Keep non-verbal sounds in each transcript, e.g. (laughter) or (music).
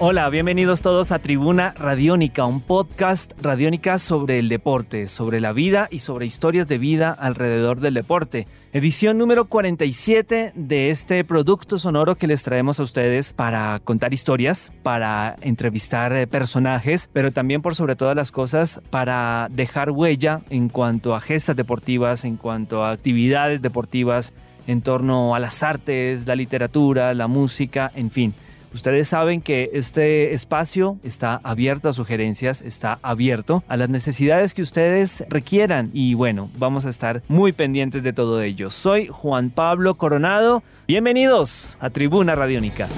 Hola, bienvenidos todos a Tribuna Radiónica, un podcast radiónica sobre el deporte, sobre la vida y sobre historias de vida alrededor del deporte. Edición número 47 de este producto sonoro que les traemos a ustedes para contar historias, para entrevistar eh, personajes, pero también por sobre todas las cosas para dejar huella en cuanto a gestas deportivas, en cuanto a actividades deportivas, en torno a las artes, la literatura, la música, en fin. Ustedes saben que este espacio está abierto a sugerencias, está abierto a las necesidades que ustedes requieran y bueno, vamos a estar muy pendientes de todo ello. Soy Juan Pablo Coronado. Bienvenidos a Tribuna Radiónica.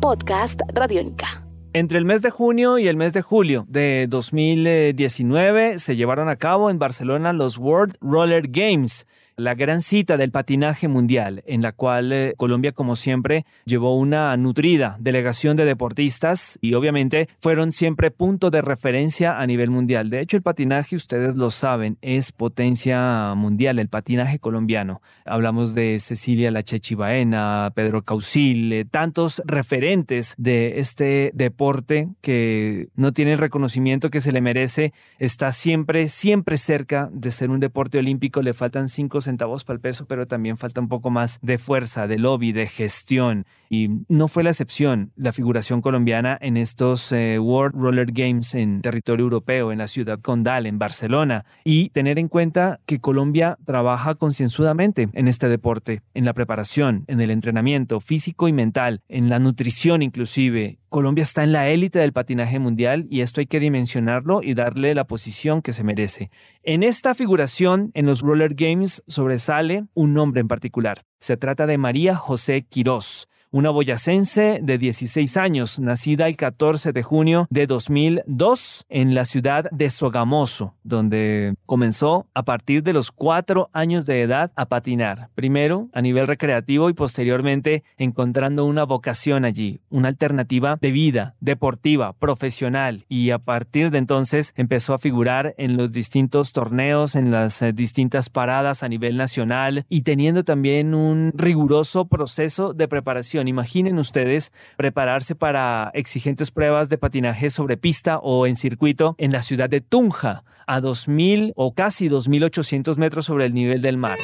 Podcast Radiónica. Entre el mes de junio y el mes de julio de 2019 se llevaron a cabo en Barcelona los World Roller Games la gran cita del patinaje mundial, en la cual eh, Colombia, como siempre, llevó una nutrida delegación de deportistas y obviamente fueron siempre punto de referencia a nivel mundial. De hecho, el patinaje, ustedes lo saben, es potencia mundial, el patinaje colombiano. Hablamos de Cecilia Lachechi Baena, Pedro Causil, tantos referentes de este deporte que no tiene el reconocimiento que se le merece, está siempre, siempre cerca de ser un deporte olímpico, le faltan cinco centavos para el peso, pero también falta un poco más de fuerza, de lobby, de gestión. Y no fue la excepción la figuración colombiana en estos eh, World Roller Games en territorio europeo, en la ciudad condal, en Barcelona. Y tener en cuenta que Colombia trabaja concienzudamente en este deporte, en la preparación, en el entrenamiento físico y mental, en la nutrición inclusive. Colombia está en la élite del patinaje mundial y esto hay que dimensionarlo y darle la posición que se merece. En esta figuración, en los Roller Games, sobresale un nombre en particular. Se trata de María José Quirós una boyacense de 16 años, nacida el 14 de junio de 2002 en la ciudad de Sogamoso, donde comenzó a partir de los cuatro años de edad a patinar, primero a nivel recreativo y posteriormente encontrando una vocación allí, una alternativa de vida deportiva, profesional y a partir de entonces empezó a figurar en los distintos torneos, en las eh, distintas paradas a nivel nacional y teniendo también un riguroso proceso de preparación Imaginen ustedes prepararse para exigentes pruebas de patinaje sobre pista o en circuito en la ciudad de Tunja, a 2.000 o casi 2.800 metros sobre el nivel del mar.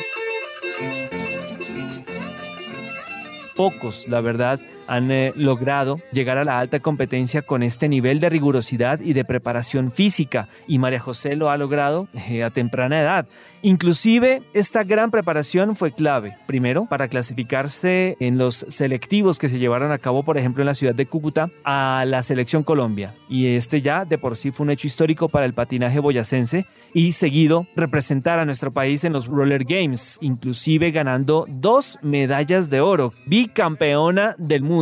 Pocos, la verdad, han eh, logrado llegar a la alta competencia con este nivel de rigurosidad y de preparación física y María José lo ha logrado eh, a temprana edad. Inclusive esta gran preparación fue clave, primero, para clasificarse en los selectivos que se llevaron a cabo, por ejemplo, en la ciudad de Cúcuta, a la selección Colombia. Y este ya de por sí fue un hecho histórico para el patinaje boyacense y seguido representar a nuestro país en los Roller Games, inclusive ganando dos medallas de oro, bicampeona del mundo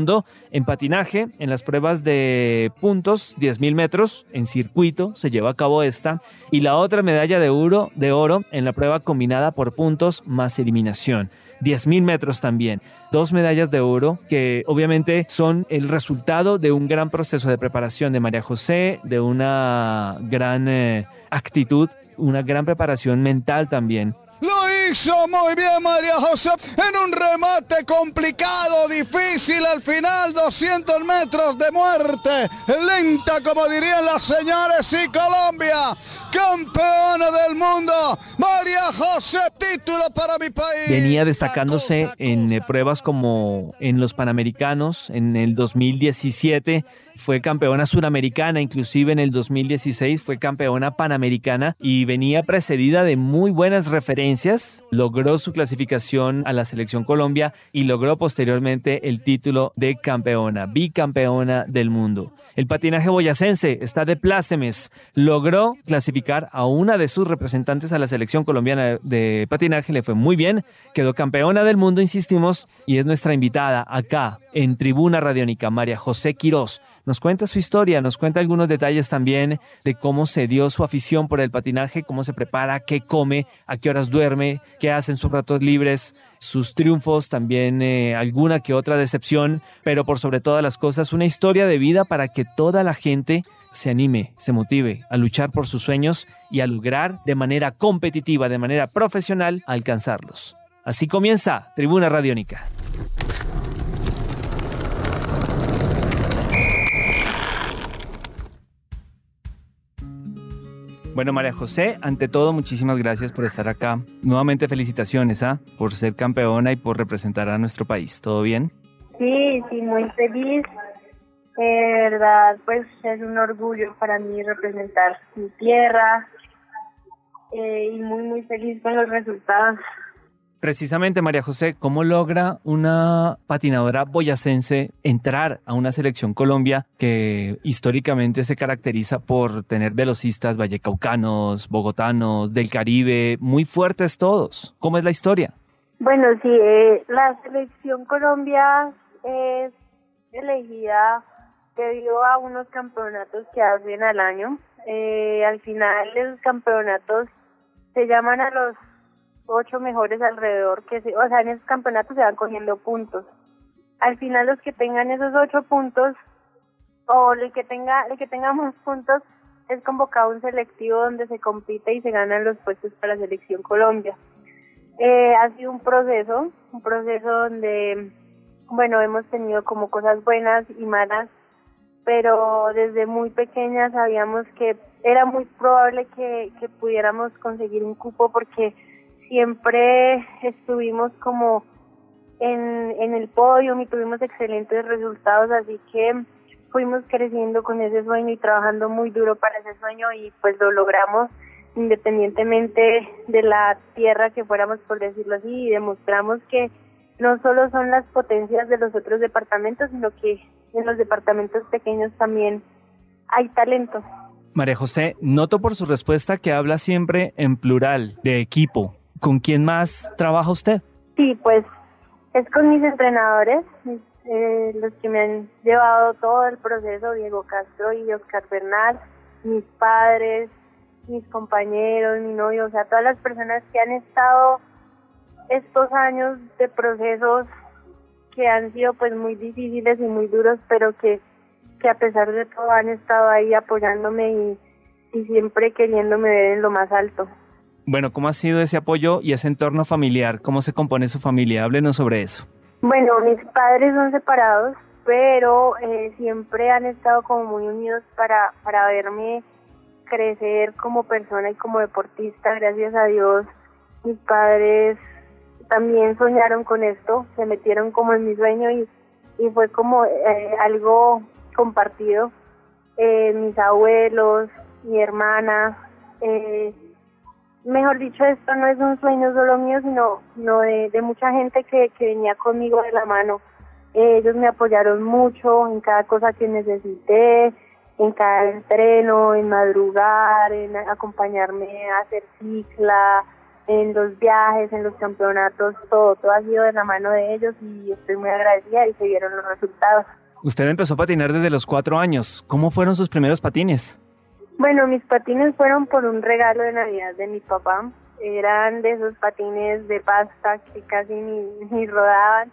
en patinaje, en las pruebas de puntos, 10.000 metros, en circuito se lleva a cabo esta, y la otra medalla de oro, de oro en la prueba combinada por puntos más eliminación. 10.000 metros también. Dos medallas de oro que obviamente son el resultado de un gran proceso de preparación de María José, de una gran eh, actitud, una gran preparación mental también lo hizo muy bien María José en un remate complicado, difícil al final, 200 metros de muerte. Lenta, como dirían las señores, y Colombia, campeona del mundo. María José, título para mi país. Venía destacándose en eh, pruebas como en los Panamericanos en el 2017 fue campeona suramericana, inclusive en el 2016 fue campeona panamericana y venía precedida de muy buenas referencias. Logró su clasificación a la selección Colombia y logró posteriormente el título de campeona, bicampeona del mundo. El patinaje boyacense está de plácemes. Logró clasificar a una de sus representantes a la selección colombiana de patinaje. Le fue muy bien. Quedó campeona del mundo, insistimos, y es nuestra invitada acá en Tribuna Radiónica, María José Quirós. Nos cuenta su historia, nos cuenta algunos detalles también de cómo se dio su afición por el patinaje, cómo se prepara, qué come, a qué horas duerme, qué hace sus ratos libres, sus triunfos, también eh, alguna que otra decepción, pero por sobre todas las cosas una historia de vida para que toda la gente se anime, se motive a luchar por sus sueños y a lograr de manera competitiva, de manera profesional, alcanzarlos. Así comienza Tribuna Radiónica. Bueno, María José, ante todo, muchísimas gracias por estar acá. Nuevamente felicitaciones ¿ah? por ser campeona y por representar a nuestro país. ¿Todo bien? Sí, sí, muy feliz. De verdad, pues es un orgullo para mí representar mi tierra eh, y muy, muy feliz con los resultados. Precisamente, María José, ¿cómo logra una patinadora boyacense entrar a una selección Colombia que históricamente se caracteriza por tener velocistas vallecaucanos, bogotanos, del Caribe, muy fuertes todos? ¿Cómo es la historia? Bueno, sí, eh, la selección Colombia es elegida debido a unos campeonatos que hacen al año. Eh, al final, los campeonatos se llaman a los ocho mejores alrededor, que se, o sea, en esos campeonatos se van cogiendo puntos. Al final los que tengan esos ocho puntos, o el que tenga, el que tenga más puntos, es convocado un selectivo donde se compite y se ganan los puestos para selección Colombia. Eh, ha sido un proceso, un proceso donde, bueno, hemos tenido como cosas buenas y malas, pero desde muy pequeña sabíamos que era muy probable que, que pudiéramos conseguir un cupo porque siempre estuvimos como en, en el podio y tuvimos excelentes resultados, así que fuimos creciendo con ese sueño y trabajando muy duro para ese sueño y pues lo logramos independientemente de la tierra que fuéramos, por decirlo así, y demostramos que no solo son las potencias de los otros departamentos, sino que en los departamentos pequeños también hay talento. María José, noto por su respuesta que habla siempre en plural, de equipo. ¿Con quién más trabaja usted? Sí, pues es con mis entrenadores, eh, los que me han llevado todo el proceso, Diego Castro y Oscar Bernal, mis padres, mis compañeros, mi novio, o sea, todas las personas que han estado estos años de procesos que han sido pues muy difíciles y muy duros, pero que, que a pesar de todo han estado ahí apoyándome y, y siempre queriéndome ver en lo más alto. Bueno, ¿cómo ha sido ese apoyo y ese entorno familiar? ¿Cómo se compone su familia? Háblenos sobre eso. Bueno, mis padres son separados, pero eh, siempre han estado como muy unidos para, para verme crecer como persona y como deportista. Gracias a Dios, mis padres también soñaron con esto, se metieron como en mi sueño y, y fue como eh, algo compartido. Eh, mis abuelos, mi hermana, eh, mejor dicho, esto no es un sueño solo mío, sino, sino de, mucha gente que, que venía conmigo de la mano. ellos me apoyaron mucho en cada cosa que necesité, en cada entreno, en madrugar, en acompañarme a hacer cicla, en los viajes, en los campeonatos, todo, todo ha sido de la mano de ellos y estoy muy agradecida y se vieron los resultados. Usted empezó a patinar desde los cuatro años. ¿Cómo fueron sus primeros patines? Bueno, mis patines fueron por un regalo de Navidad de mi papá. Eran de esos patines de pasta que casi ni, (laughs) ni rodaban.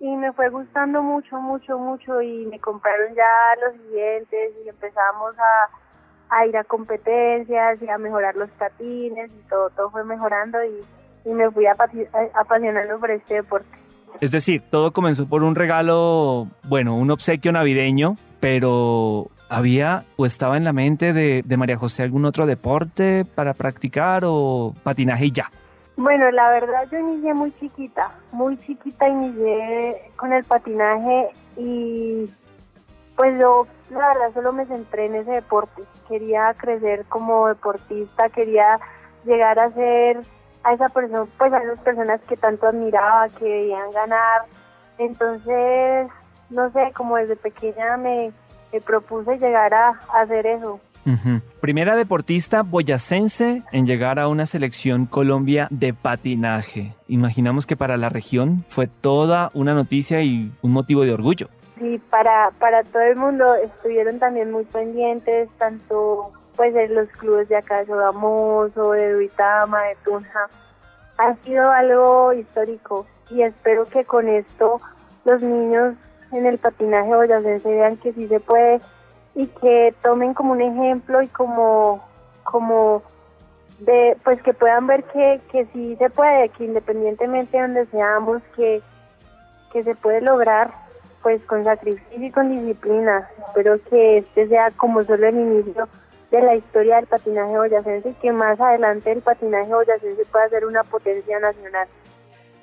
Y me fue gustando mucho, mucho, mucho y me compraron ya los siguientes y empezamos a, a ir a competencias y a mejorar los patines y todo, todo fue mejorando y, y me fui apasionando por este deporte. Es decir, todo comenzó por un regalo, bueno, un obsequio navideño, pero ¿Había o estaba en la mente de, María José algún otro deporte para practicar o patinaje y ya? Bueno, la verdad yo inicié muy chiquita, muy chiquita inicié con el patinaje y pues yo la verdad solo me centré en ese deporte. Quería crecer como deportista, quería llegar a ser a esa persona, pues a esas personas que tanto admiraba, que veían ganar. Entonces, no sé, como desde pequeña me me propuse llegar a, hacer eso. Primera deportista boyacense en llegar a una selección Colombia de patinaje. Imaginamos que para la región fue toda una noticia y un motivo de orgullo. Sí, para, para todo el mundo estuvieron también muy pendientes, tanto pues en los clubes de acá de Sogamoso, de Duitama, de Tunja. Ha sido algo histórico y espero que con esto los niños en el patinaje boyacense vean que sí se puede y que tomen como un ejemplo y como como de pues que puedan ver que, que sí se puede, que independientemente de donde seamos, que, que se puede lograr pues con sacrificio y con disciplina. Espero que este sea como solo el inicio de la historia del patinaje boyacense y que más adelante el patinaje boyacense pueda ser una potencia nacional.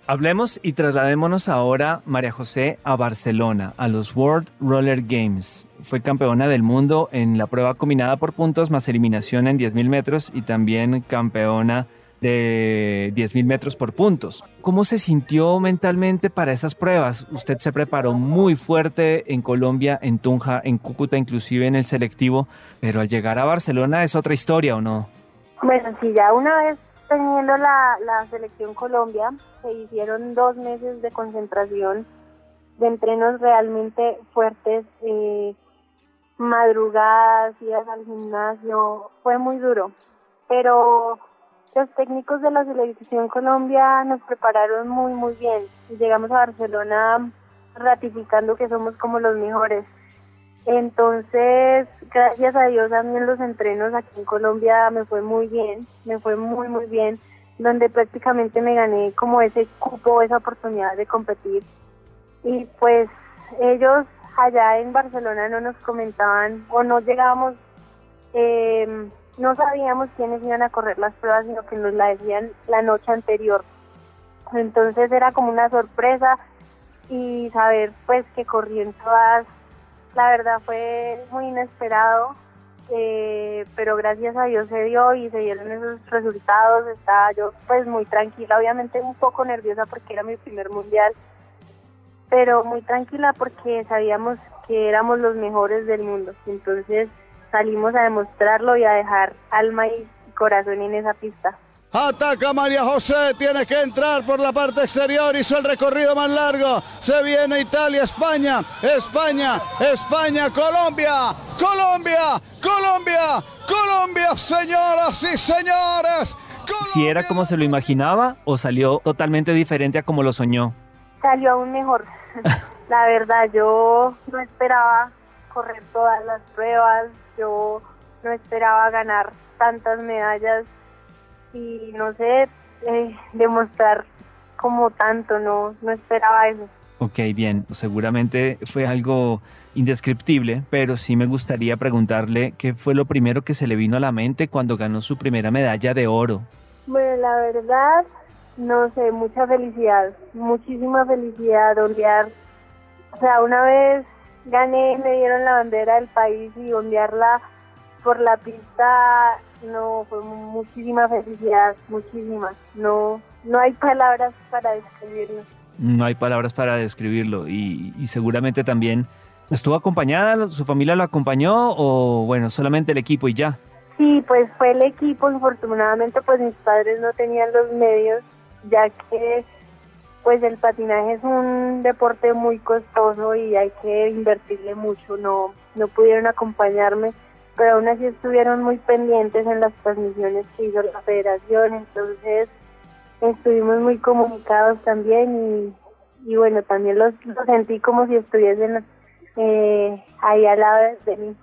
Hablemos y trasladémonos ahora, María José, a Barcelona, a los World Roller Games. Fue campeona del mundo en la prueba combinada por puntos más eliminación en 10.000 metros y también campeona de 10.000 metros por puntos. ¿Cómo se sintió mentalmente para esas pruebas? Usted se preparó muy fuerte en Colombia, en Tunja, en Cúcuta, inclusive en el selectivo, pero al llegar a Barcelona es otra historia, ¿o no? Bueno, sí, ya una vez teniendo la, selección Colombia, se hicieron dos meses de concentración, de entrenos realmente fuertes, eh, madrugadas, días al gimnasio, fue muy duro. Pero los técnicos de la selección Colombia nos prepararon muy, muy bien. Llegamos a Barcelona ratificando que somos como los mejores. Entonces, gracias a Dios también los entrenos aquí en Colombia me fue muy bien, me fue muy muy bien, donde prácticamente me gané como ese cupo, esa oportunidad de competir. Y pues ellos allá en Barcelona no nos comentaban o no llegábamos, eh, no sabíamos quiénes iban a correr las pruebas, sino que nos la decían la noche anterior. Entonces era como una sorpresa y saber pues que corrían todas la verdad fue muy inesperado, eh, pero gracias a Dios se dio y se dieron esos resultados. Estaba yo pues muy tranquila, obviamente un poco nerviosa porque era mi primer mundial, pero muy tranquila porque sabíamos que éramos los mejores del mundo. Entonces salimos a demostrarlo y a dejar alma y corazón en esa pista. Ataca María José, tiene que entrar por la parte exterior, hizo el recorrido más largo. Se viene Italia, España, España, España, Colombia, Colombia, Colombia, Colombia, señoras y señores. ¿Si era como se lo imaginaba o salió totalmente diferente a como lo soñó? Salió aún mejor. (laughs) la verdad, yo no esperaba correr todas las pruebas, yo no esperaba ganar tantas medallas y no sé, eh, demostrar como tanto, no, no esperaba eso. Ok, bien, seguramente fue algo indescriptible, pero sí me gustaría preguntarle qué fue lo primero que se le vino a la mente cuando ganó su primera medalla de oro. Bueno, la verdad, no sé, mucha felicidad, muchísima felicidad, ondear. O sea, una vez gané, me dieron la bandera del país y ondearla por la pista no fue muchísima felicidad, muchísima. No, no hay palabras para describirlo. No hay palabras para describirlo y, seguramente también estuvo acompañada, su familia lo acompañó o bueno, solamente el equipo y ya. Sí, pues fue el equipo, infortunadamente pues mis padres no tenían los medios, ya que pues el patinaje es un deporte muy costoso y hay que invertirle mucho, no, no pudieron acompañarme pero aún así estuvieron muy pendientes en las transmisiones que hizo la federación, entonces estuvimos muy comunicados también y, bueno, también los, sentí como si estuviesen eh, ahí al lado de mí.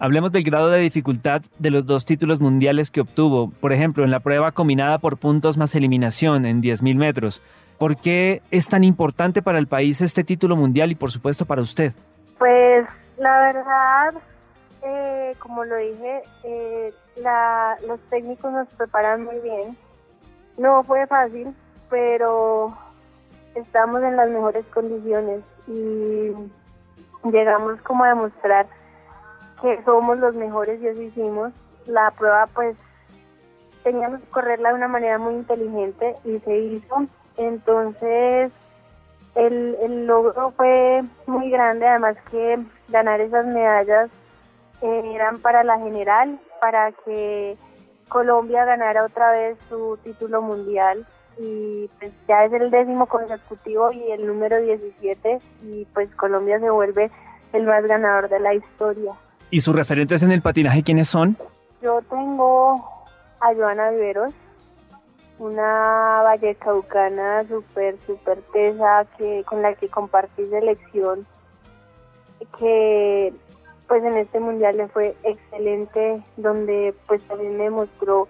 Hablemos del grado de dificultad de los dos títulos mundiales que obtuvo. Por ejemplo, en la prueba combinada por puntos más eliminación en 10.000 metros. ¿Por qué es tan importante para el país este título mundial y por supuesto para usted? Pues la verdad eh, como lo dije, eh, los técnicos nos preparan muy bien. No fue fácil, pero estamos en las mejores condiciones y llegamos como a demostrar que somos los mejores y eso hicimos. La prueba pues teníamos que correrla de una manera muy inteligente y se hizo. Entonces el, el logro fue muy grande, además que ganar esas medallas eran para la general, para que Colombia ganara otra vez su título mundial y pues ya es el décimo consecutivo y el número 17 y pues Colombia se vuelve el más ganador de la historia. ¿Y sus referentes en el patinaje quiénes son? Yo tengo a Joana Viveros, una vallecaucana súper, súper tesa que, con la que compartí selección, que pues en este mundial le fue excelente, donde pues también me mostró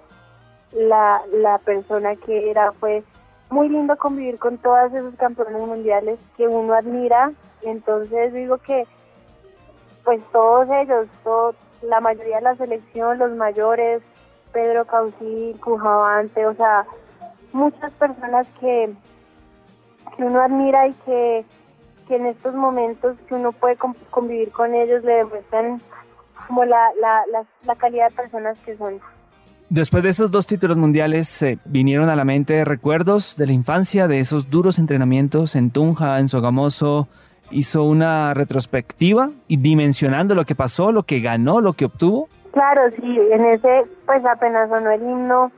la, la persona que era, fue muy lindo convivir con todos esos campeones mundiales que uno admira, entonces digo que pues todos ellos, la mayoría de la selección, los mayores, Pedro Caucil, Cujavante, o sea, muchas personas que, que uno admira y que, que en estos momentos que uno puede convivir con ellos le demuestran como la, la, la, calidad de personas que son. Después de esos dos títulos mundiales, ¿se vinieron a la mente recuerdos de la infancia, de esos duros entrenamientos en Tunja, en Sogamoso, hizo una retrospectiva y dimensionando lo que pasó, lo que ganó, lo que obtuvo? Claro, sí, en ese, pues apenas sonó el himno,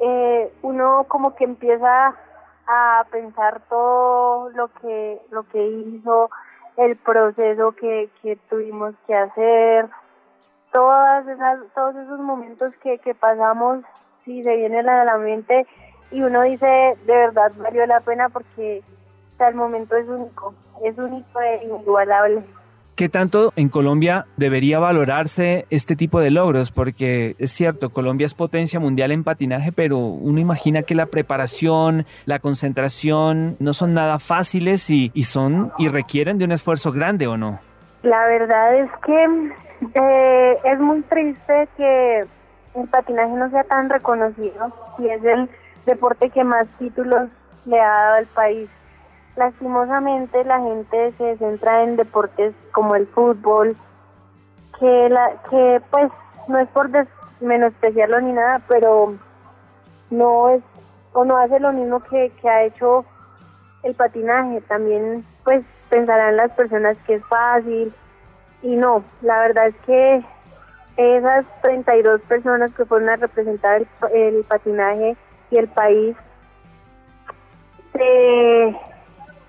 eh, uno como que empieza a pensar todo lo que, lo que hizo, el proceso que, que tuvimos que hacer, todas esas, todos esos momentos que, que pasamos, sí, se vienen a la mente y uno dice, de verdad valió la pena porque el momento es único, es único e inigualable. ¿Qué tanto en Colombia debería valorarse este tipo de logros? Porque es cierto, Colombia es potencia mundial en patinaje, pero uno imagina que la preparación, la concentración no son nada fáciles y, son y requieren de un esfuerzo grande, ¿o no? La verdad es que eh, es muy triste que el patinaje no sea tan reconocido y es el deporte que más títulos le ha dado al país lastimosamente la gente se centra en deportes como el fútbol, que, la, que pues no es por menospreciarlo ni nada, pero no es o no hace lo mismo que, ha hecho el patinaje. También pues pensarán las personas que es fácil y no, la verdad es que esas 32 personas que fueron a representar el, el patinaje y el país se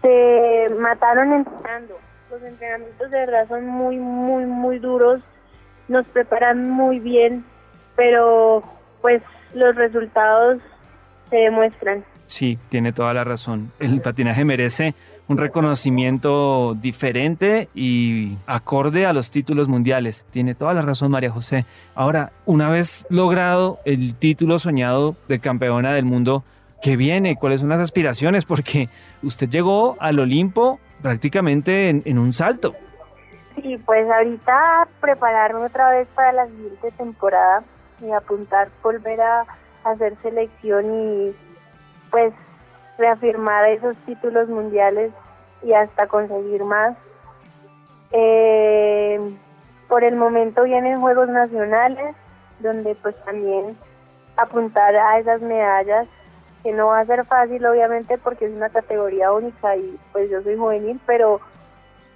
se mataron entrenando. Los entrenamientos de verdad son muy, muy, muy duros, nos preparan muy bien, pero pues los resultados se demuestran. Sí, tiene toda la razón. El patinaje merece un reconocimiento diferente y acorde a los títulos mundiales. Tiene toda la razón María José. Ahora, una vez logrado el título soñado de campeona del mundo, ¿Qué viene? ¿Cuáles son las aspiraciones? Porque usted llegó al Olimpo prácticamente en, un salto. Sí, pues ahorita prepararme otra vez para la siguiente temporada y apuntar, volver a hacer selección y pues reafirmar esos títulos mundiales y hasta conseguir más. Eh, por el momento vienen Juegos Nacionales, donde pues también apuntar a esas medallas que no va a ser fácil obviamente porque es una categoría única y pues yo soy juvenil, pero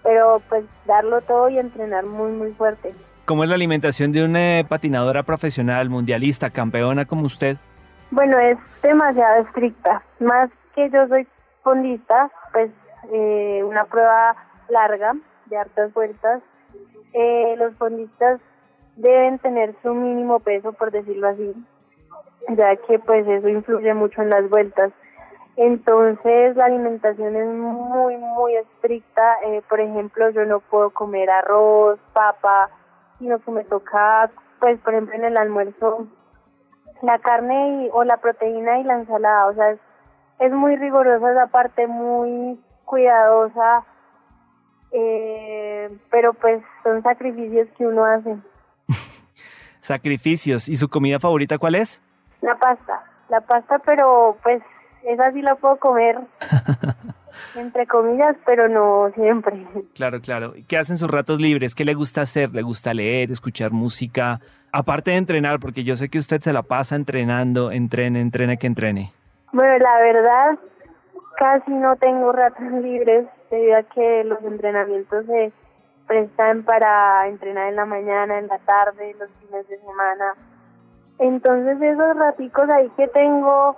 pero pues darlo todo y entrenar muy muy fuerte. ¿Cómo es la alimentación de una patinadora profesional, mundialista, campeona como usted? Bueno, es demasiado estricta. Más que yo soy fondista, pues eh, una prueba larga de hartas vueltas. Eh, los fondistas deben tener su mínimo peso, por decirlo así, ya que pues eso influye mucho en las vueltas. Entonces la alimentación es muy, muy estricta. Eh, por ejemplo, yo no puedo comer arroz, papa, sino que me toca, pues por ejemplo en el almuerzo, la carne y, o la proteína y la ensalada. O sea, es, muy rigurosa esa parte, muy cuidadosa, eh, pero pues son sacrificios que uno hace. (laughs) sacrificios. ¿Y su comida favorita cuál es? La pasta, la pasta, pero pues esa sí la puedo comer, (laughs) entre comillas, pero no siempre. Claro, claro. ¿Qué hacen sus ratos libres? ¿Qué le gusta hacer? ¿Le gusta leer, escuchar música? Aparte de entrenar, porque yo sé que usted se la pasa entrenando, entrene, entrene, que entrene. Bueno, la verdad, casi no tengo ratos (laughs) libres debido a que los entrenamientos se prestan para entrenar en la mañana, en la tarde, los fines de semana entonces esos raticos ahí que tengo,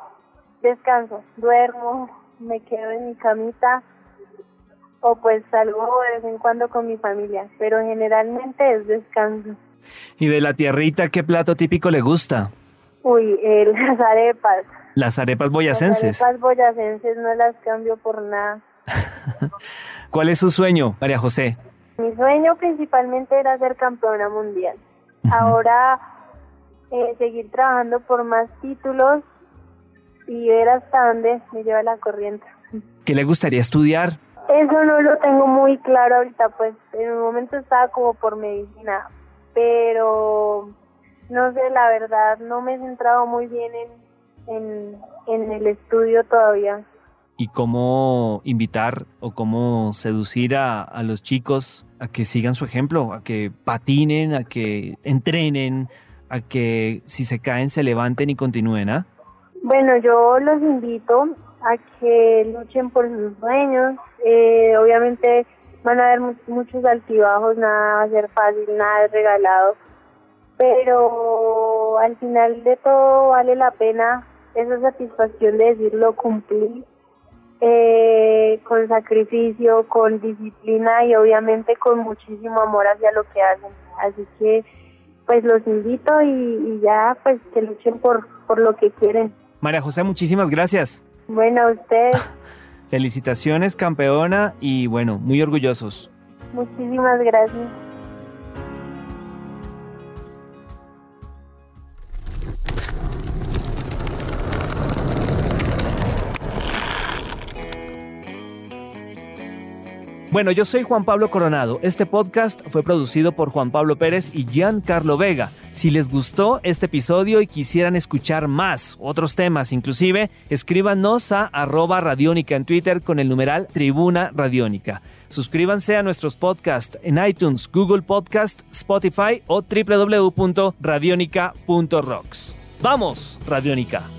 descanso, duermo, me quedo en mi camita o pues salgo de vez en cuando con mi familia, pero generalmente es descanso. ¿Y de la tierrita qué plato típico le gusta? Uy, eh, (laughs) las arepas. Las arepas boyacenses. Las arepas boyacenses no las cambio por nada. (laughs) ¿Cuál es su sueño, María José? Mi sueño principalmente era ser campeona mundial. Ahora eh, seguir trabajando por más títulos y ver hasta dónde me lleva la corriente. ¿Qué le gustaría estudiar? Eso no lo tengo muy claro ahorita, pues en un momento estaba como por medicina, pero no sé, la verdad, no me he centrado muy bien en, en, en el estudio todavía. ¿Y cómo invitar o cómo seducir a, a los chicos a que sigan su ejemplo, a que patinen, a que entrenen, a que si se caen se levanten y continúen? ¿ah? Bueno, yo los invito a que luchen por sus sueños. Eh, obviamente van a haber muchos altibajos, nada va a ser fácil, nada es regalado, pero al final de todo vale la pena esa satisfacción de decirlo cumplir eh, con sacrificio, con disciplina y obviamente con muchísimo amor hacia lo que hacen. Así que pues los invito y, y ya pues que luchen por, por lo que quieren. María José, muchísimas gracias. Bueno, a usted. (laughs) Felicitaciones, campeona, y bueno, muy orgullosos. Muchísimas gracias. Bueno, yo soy Juan Pablo Coronado. Este podcast fue producido por Juan Pablo Pérez y Giancarlo Vega. Si les gustó este episodio y quisieran escuchar más, otros temas inclusive, escríbanos a arroba radiónica en Twitter con el numeral Tribuna Radiónica. Suscríbanse a nuestros podcasts en iTunes, Google Podcast, Spotify o www.radionica.rocks. ¡Vamos, Radiónica!